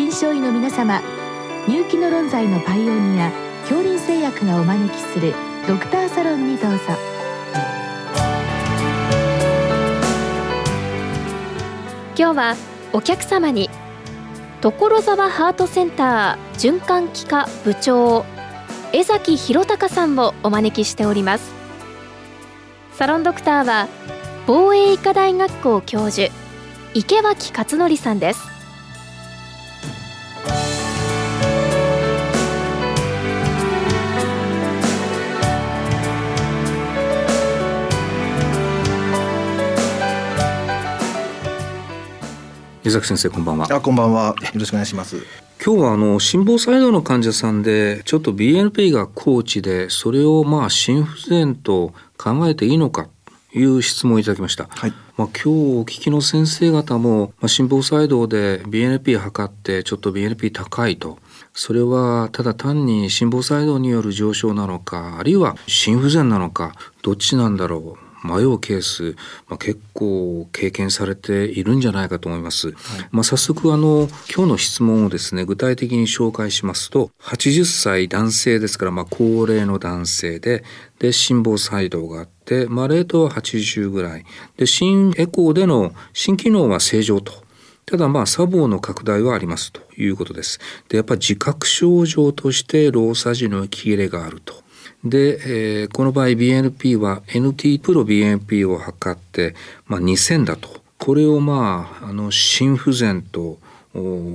臨床医の皆様入気の論剤のパイオニア恐林製薬がお招きするドクターサロンにどうぞ。今日はお客様に所沢ハートセンター循環器科部長江崎弘隆さんをお招きしております。サロンドクターは防衛医科大学校教授池脇勝則さんです。江崎先生こんばんは。あこんばんは。よろしくお願いします。今日はあの心房細動の患者さんでちょっと BNP が高知でそれをまあ心不全と考えていいのかという質問をいただきました、はい、まあ、今日お聞きの先生方も、まあ、心房細動で BNP 測ってちょっと BNP 高いと。それはただ単に心房細動による上昇なのかあるいは心不全なのかどっちなんだろう迷うケース、まあ、結構経験されているんじゃないかと思います。はい、まあ、早速あの今日の質問をですね具体的に紹介しますと80歳男性ですから、まあ、高齢の男性でで心房細動があって、まあ、レートは80ぐらいで心エコーでの心機能は正常と。ただまあ砂防の拡大はありますということです。でやっぱり自覚症状として労作時の息切れがあると。で、えー、この場合 BNP は NT プロ BNP を測って、まあ、2000だと。これをまあ、あの、心不全と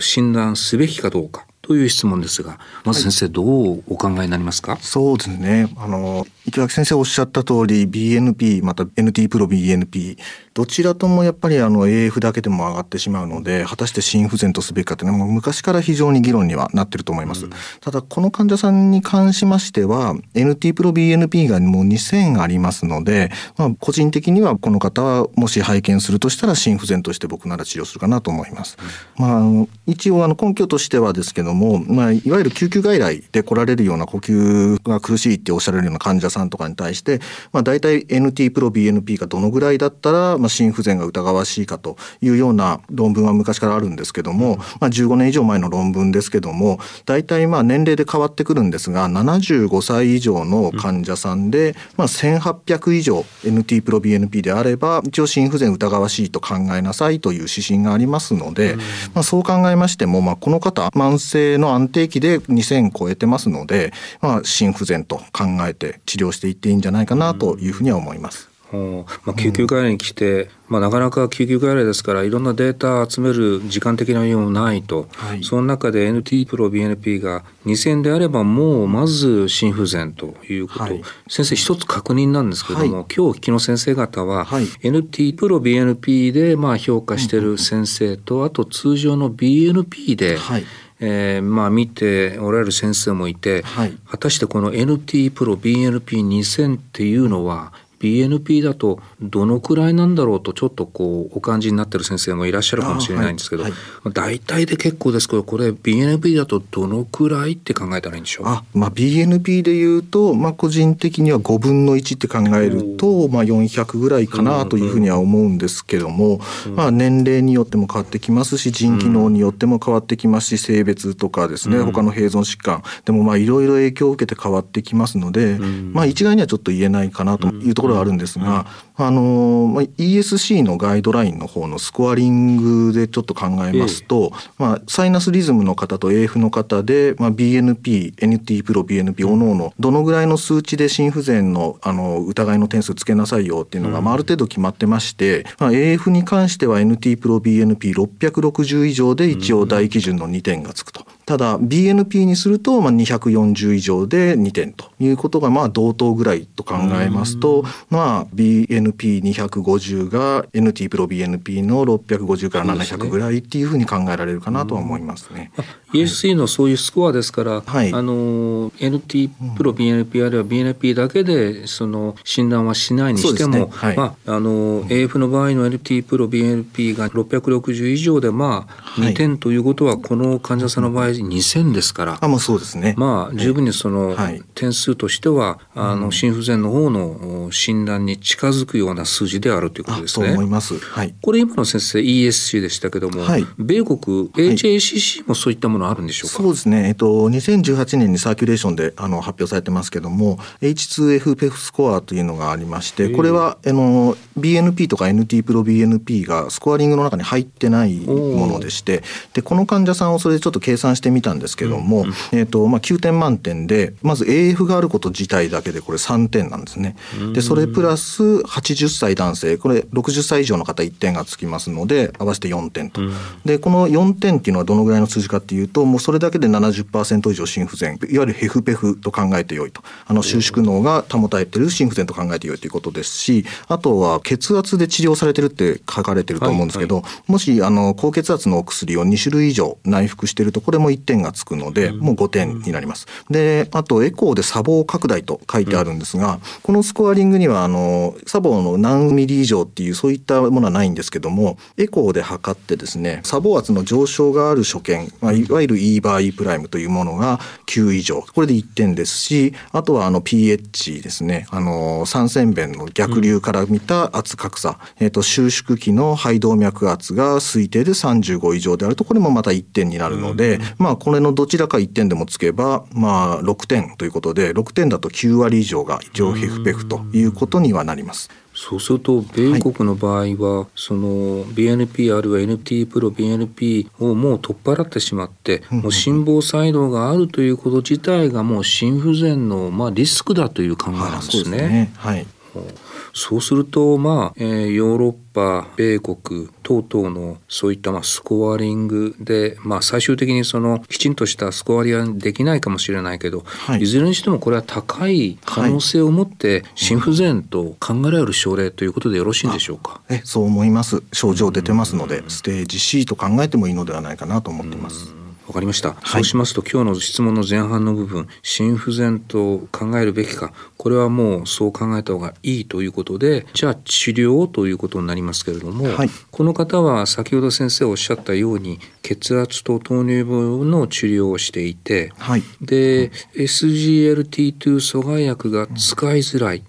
診断すべきかどうか。という質問ですが、まず先生、どうお考えになりますか、そうですね。あの、池脇先生おっしゃった通り、BNP、また NT プロ BNP、どちらともやっぱりあの AF だけでも上がってしまうので、果たして心不全とすべきかというのは昔から非常に議論にはなってると思います。うん、ただ、この患者さんに関しましては、NT プロ BNP がもう2000ありますので、まあ、個人的にはこの方はもし拝見するとしたら心不全として僕なら治療するかなと思います。うん、まあ、一応あの根拠としてはですけども、まあ、いわゆる救急外来で来られるような呼吸が苦しいっておっしゃられるような患者さんとかに対して、まあ、大体 NT プロ BNP がどのぐらいだったら、まあ、心不全が疑わしいかというような論文は昔からあるんですけども、うん、まあ、15年以上前の論文ですけども大体まあ年齢で変わってくるんですが75歳以上の患者さんで、まあ、1800以上 NT プロ BNP であれば一応心不全疑わしいと考えなさいという指針がありますので、うん、まあ、そう考えましても、まあ、この方慢性の安定期で2000超えてますので、まあ、心不全と考えて治療していっていいんじゃないかなというふうには思います。まあ、救急外来に来て、うん、まあ、なかなか救急外来ですからいろんなデータ集める時間的な余裕もないと、はい、その中で NT プロ BNP が2000であればもうまず心不全ということ、はい、先生一つ確認なんですけれども、はい、今日お聞きの先生方は、NT プロ BNP でまあ評価している先生と、あと通常の BNP で、はいえー、まあ見ておられる先生もいて、はい、果たしてこの NT プロ BNP2000 っていうのは BNP だとどのくらいなんだろうとちょっとこうお感じになってる先生もいらっしゃるかもしれないんですけど、はい。はい、大体で結構ですけどこれ BNP だとどのくらいって考えたらいいんでしょう？あ、まあ、BNP でいうと、まあ、個人的には5分の1って考えると、まあ、400ぐらいかなというふうには思うんですけども、まあ、年齢によっても変わってきますし腎機能によっても変わってきますし性別とかですね、他の併存疾患。でもいろいろ影響を受けて変わってきますので、まあ、一概にはちょっと言えないかなというところはあるんですが、あの、まあ、ESC のガイドラインの方のスコアリングでちょっと考えますと、えまあ、サイナスリズムの方と AF の方で、まあ、BNP、NT プロ、BNP、おのおの、どのぐらいの数値で心不全のあの疑いの点数つけなさいよっていうのが、まあ、ある程度決まってまして、まあ、AF に関しては NT プロ、BNP660 以上で一応大基準の2点がつくと。ただ BNP にするとまあ240以上で2点ということがまあ同等ぐらいと考えますとまあ BNP250 が NT プロ BNP の650から700ぐらいっていうふうに考えられるかなとは思いますね。ESC のそういうスコアですから、はい、あの NT プロ BNP あるいは BNP だけでその診断はしないにしても、ね。はい、まああの AF の場合の NT プロ BNP が660以上でまあ2点ということはこの患者さんの場合り2000ですから。あ、もうそうですね。まあ、十分にその、点数としては、あの、心不全の方の診断に近づくような数字であるということですね。と思います。はい。これ今の先生 ESC でしたけども、はい、米国 HACC もそういったものあるんでしょうか、そうですね。えっと、2018年にサーキュレーションであの発表されてますけども、H2FPEF スコアというのがありまして、これはあの BNP とか NT プロ BNP がスコアリングの中に入ってないものでして、でこの患者さんをそれでちょっと計算してみたんですけども、うんうん、えっとまあ9点満点でまず AF があること自体だけでこれ3点なんですね。でそれプラス80歳男性これ60歳以上の方1点がつきますので合わせて4点と。でこの4点っていうのはどのぐらいの数字かっていうともうそれだけで70%以上心不全。いわゆるヘフペフと考えてよいと。あの収縮脳が保たれている心不全と考えてよいということですしあとは血圧で治療されてるって書かれてると思うんですけど、はいはい、もしあの高血圧のお薬を2種類以上内服しているとこれも1点がつくので、もう5点になります。であとエコーで砂防拡大と書いてあるんですが、このスコアリングにはあの砂防の何ミリ以上っていうそういったものはないんですけどもエコーで測ってですね砂防圧の上昇がある所見、まあ、いわゆる E バー E プライムというものが9以上。これで1点ですしあとはあの pH ですね。あの三尖弁の逆流から見た圧格差、えーと、収縮期の肺動脈圧が推定で35以上であるとこれもまた1点になるので、うん、まあこれのどちらか1点でもつけばまあ6点ということで6点だと9割以上が上皮フペフということにはなります。そうすると米国の場合は、はい、その BNP あるいは NT プロ BNP をもう取っ払ってしまって、もう心房細動があるということ自体がもう心不全のまあリスクだという考えなんですね。はい、そうすると、まあ、えー、ヨーロッパ、米国等々のそういったまあスコアリングで、まあ、最終的にそのきちんとしたスコアリングはできないかもしれないけど、はい、いずれにしてもこれは高い可能性を持って心不全と考えられる症例ということでよろしいんでしょうか？えそう思います。症状出てますので、ステージ C と考えてもいいのではないかなと思っています。わかりました、はい、そうしますと今日の質問の前半の部分心不全と考えるべきか。これはもうそう考えた方がいいということでじゃあ治療ということになりますけれども、はい、この方は先ほど先生おっしゃったように血圧と糖尿病の治療をしていて、はい、で SGLT2 阻害薬が使いづらい。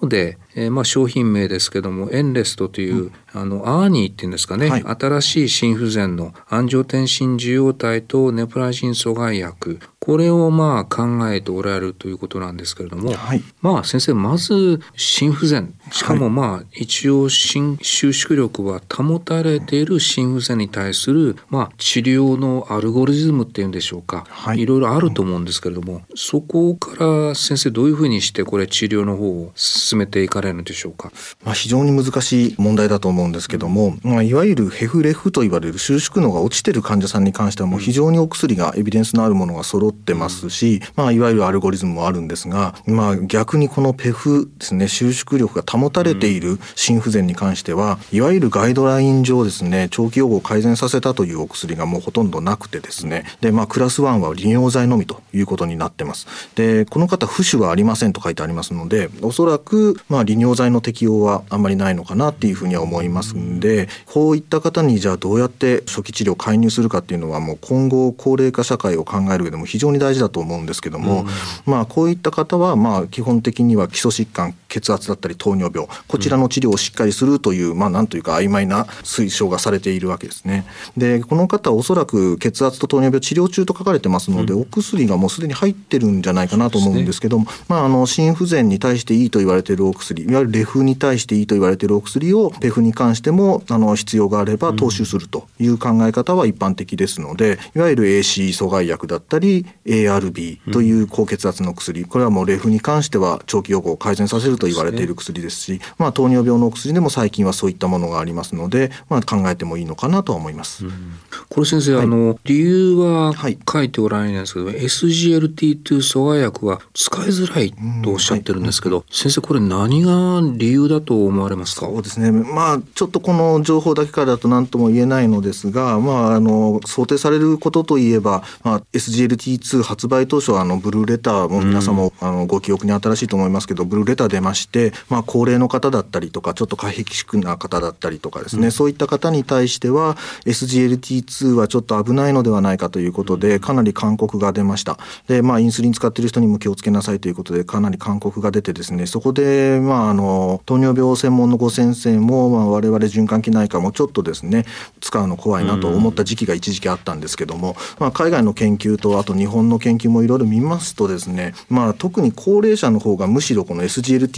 ので、えー、まあ商品名ですけどもエンレストという、あのアーニーっていうんですかね、はい、新しい心不全の安常天心受容体とネプラジン阻害薬。これをまあ考えておられるということなんですけれども、はい、まあ先生まず心不全。しかもまあ一応心収縮力は保たれている心不全に対するまあ治療のアルゴリズムっていうんでしょうか、はい、いろいろあると思うんですけれどもそこから先生どういうふうにしてこれ治療の方を進めていかれるのでしょうか？まあ非常に難しい問題だと思うんですけども、まあ、いわゆるヘフレフと言われる収縮能が落ちてる患者さんに関してはもう非常にお薬がエビデンスのあるものが揃ってますし、まあ、いわゆるアルゴリズムもあるんですが、まあ、逆にこのペフですね収縮力が保たれている心不全に関してはいわゆるガイドライン上ですね長期予後を改善させたというお薬がもうほとんどなくてですねで、まあ、クラス1は利尿剤のみということになってます。でこの方浮腫はありませんと書いてありますのでおそらく、まあ、利尿剤の適用はあんまりないのかなっていうふうには思いますんでこういった方にじゃあどうやって初期治療介入するかっていうのはもう今後高齢化社会を考える上でも非常に大事だと思うんですけども、まあこういった方はまあ基本的には基礎疾患血圧だったり糖尿病こちらの治療をしっかりするという、まあなんというか曖昧な推奨がされているわけですね。でこの方おそらく血圧と糖尿病治療中と書かれてますので、お薬がもうすでに入ってるんじゃないかなと思うんですけども、まああの心不全に対していいと言われているお薬いわゆるレフに対していいと言われているお薬をペフに関してもあの必要があれば投資するという考え方は一般的ですのでいわゆる AC 阻害薬だったり ARB という高血圧の薬これはもうレフに関しては長期予後を改善させると言われている薬ですし、まあ、糖尿病のお薬でも最近はそういったものがありますので、まあ、考えてもいいのかなとは思います。これ先生、はい、あの理由は書いておられないんですけど、はい、SGLT2 阻害薬は使いづらいとおっしゃってるんですけど、先生これ何がが理由だと思われますか？そうですね。まあ、ちょっとこの情報だけからだと何とも言えないのですが、まあ、あの、想定されることといえば、まあ、SGLT2 発売当初は、あの、ブルーレターも皆さんも、うん、あの、ご記憶に新しいと思いますけど、ブルーレター出まして、まあ、高齢の方だったりとか、ちょっと過激しな方だったりとかですね、うん、そういった方に対しては、SGLT2 はちょっと危ないのではないかということで、かなり勧告が出ました。で、まあ、インスリン使っている人にも気をつけなさいということで、かなり勧告が出てですね、そこで、まあ、あの、糖尿病専門のご先生も、まあ、我々循環器内科もちょっとですね、使うの怖いなと思った時期が一時期あったんですけども、まあ、海外の研究と、あと日本の研究もいろいろ見ますとですね、まあ、特に高齢者の方がむしろこの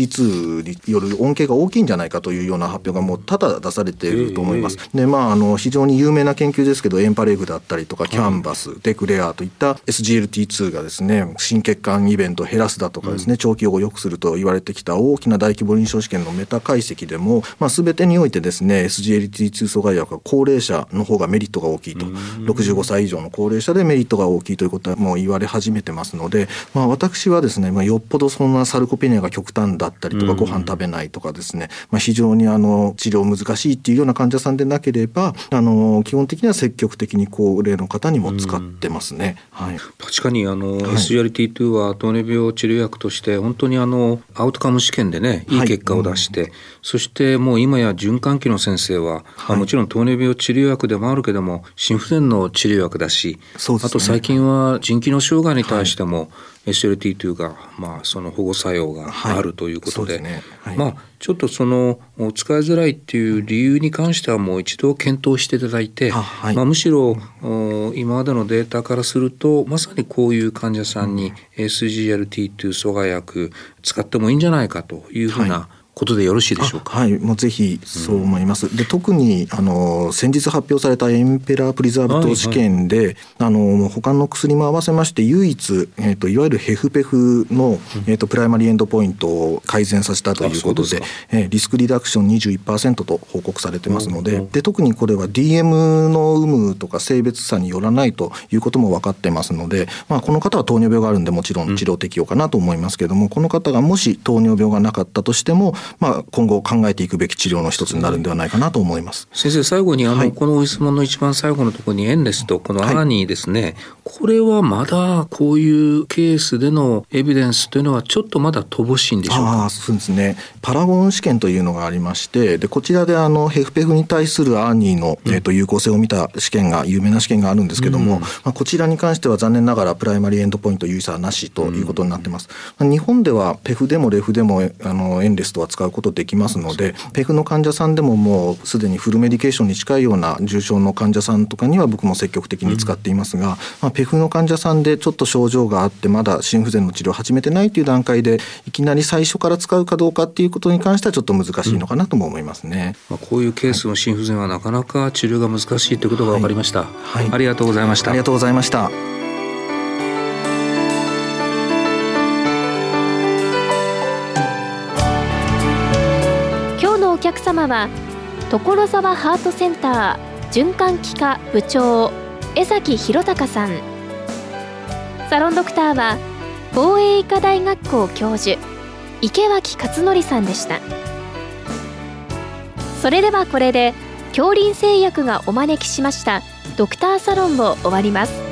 SGLT2 による恩恵が大きいんじゃないかというような発表がもう多々出されていると思います。で、まあ、あの、非常に有名な研究ですけど、エンパレグだったりとか、キャンバス、デクレアといった SGLT2 がですね、心血管イベントを減らすだとかですね、長期を良くすると言われてきた大きな大規模臨床試験のメタ解析でも、まあ、全てにおいてですね SGLT2 阻害薬は高齢者の方がメリットが大きいと。65歳以上の高齢者でメリットが大きいということはもう言われ始めてますので、まあ、私はですね、まあ、よっぽどそんなサルコペニアが極端だったりとかご飯食べないとかですね、まあ、非常にあの治療難しいっていうような患者さんでなければあの基本的には積極的に高齢の方にも使ってますね。はい、確かにあの、はい、SGLT2 は糖尿病治療薬として本当にあのアウトカム試験でねい。い結果を出して、はい、そしてもう今や循環器の先生は、はい、もちろん糖尿病治療薬でもあるけども心不全の治療薬だし、ね、あと最近は腎機能障害に対しても、SLT2 が、まあ、その保護作用があるということで,、ね。はい、まあ、ちょっとその使いづらいっていう理由に関してはもう一度検討していただいて、はい、まあ、むしろ今までのデータからするとまさにこういう患者さんに SGLT2 阻害薬使ってもいいんじゃないかというふうな、はいことでよろしいでしょうか？はい、もうぜひそう思います。うん、で特にあの先日発表されたエンペラープリザーブ糖試験で、はいはい、あの他の薬も合わせまして唯一えっ、ー、といわゆるヘフペフの、えっ、ー、と primary endpoint を改善させたということで、でえー、 risk reduction 21%と報告されてますので、うん、で特にこれは DM の有無とか性別差によらないということも分かってますので、まあこの方は糖尿病があるんでもちろん治療適用かなと思いますけれども、うん、この方がもし糖尿病がなかったとしてもまあ、今後考えていくべき治療の一つになるんではないかなと思います。先生、最後にあの、はい、この質問の一番最後のところにエンレスト、この ARNI ですね、はい、これはまだこういうケースでのエビデンスというのはちょっとまだ乏しいんでしょうか？あそうですね。 PARAGON 試験というのがありまして、でこちらであの HFpEF に対する ARNI の、えー、と有効性を見た試験が有名な試験があるんですけども、うん、まあ、こちらに関しては残念ながら primary endpoint 有意差はなしということになってます。うん、日本では pEF でも rEF でもあのエンレストは使うことできますので、 pEF の患者さんでももうすでに full medication に近いような重症の患者さんとかには僕も積極的に使っていますが、まあ、 pEF の患者さんでちょっと症状があってまだ心不全の治療を始めてないという段階でいきなり最初から使うかどうかっていうことに関してはちょっと難しいのかなとも思いますね。まあ、こういうケースの心不全はなかなか治療が難しいということが分かりました、はい、はい、ありがとうございました。ありがとうございました様は所沢ハートセンター循環器科部長江崎弘隆さん。サロンドクターは防衛医科大学校教授池脇勝則さんでした。それではこれで恐林製薬がお招きしましたドクターサロンを終わります。